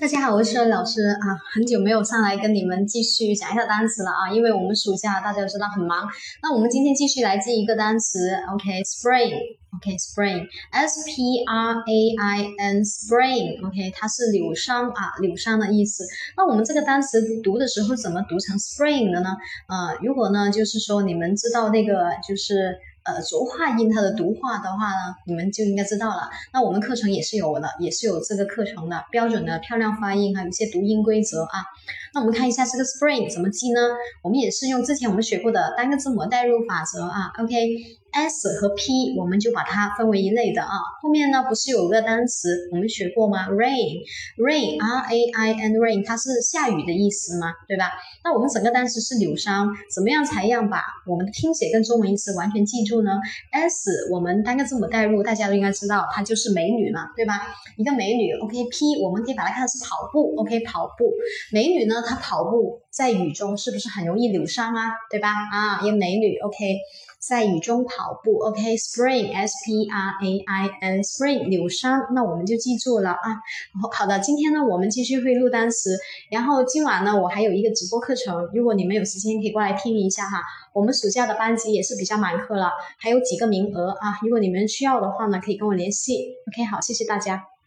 大家好，我是老师啊，很久没有上来跟你们继续讲一下单词了啊，因为我们暑假大家都知道很忙。那我们今天继续来记一个单词，OK，spring，OK，spring，S P R A I N，spring，OK，它是柳伤啊，柳伤的意思。那我们这个单词读的时候怎么读成 spring 的呢？呃，如果呢，就是说你们知道那个就是。呃，浊化音它的读化的话呢，你们就应该知道了。那我们课程也是有的，也是有这个课程的标准的漂亮发音，还有一些读音规则啊。那我们看一下这个 spring 怎么记呢？我们也是用之前我们学过的单个字母代入法则啊。OK。S 和 p 我们就把它分为一类的啊，后面呢不是有个单词我们学过吗？rain，rain r a i n rain 它是下雨的意思吗？对吧？那我们整个单词是柳杉，怎么样才样把我们的听写跟中文意思完全记住呢？s 我们单个字母代入，大家都应该知道，它就是美女嘛，对吧？一个美女，OK，p 我们可以把它看是跑步，OK，跑步，美女呢她跑步在雨中是不是很容易扭伤啊？对吧？啊，一个美女，OK。在雨中跑跑步，OK，Spring S P R A I N Spring 柳杉，那我们就记住了啊。好的，今天呢我们继续会录单词，然后今晚呢我还有一个直播课程，如果你们有时间可以过来听一下哈。我们暑假的班级也是比较满课了，还有几个名额啊，如果你们需要的话呢，可以跟我联系。OK，好，谢谢大家。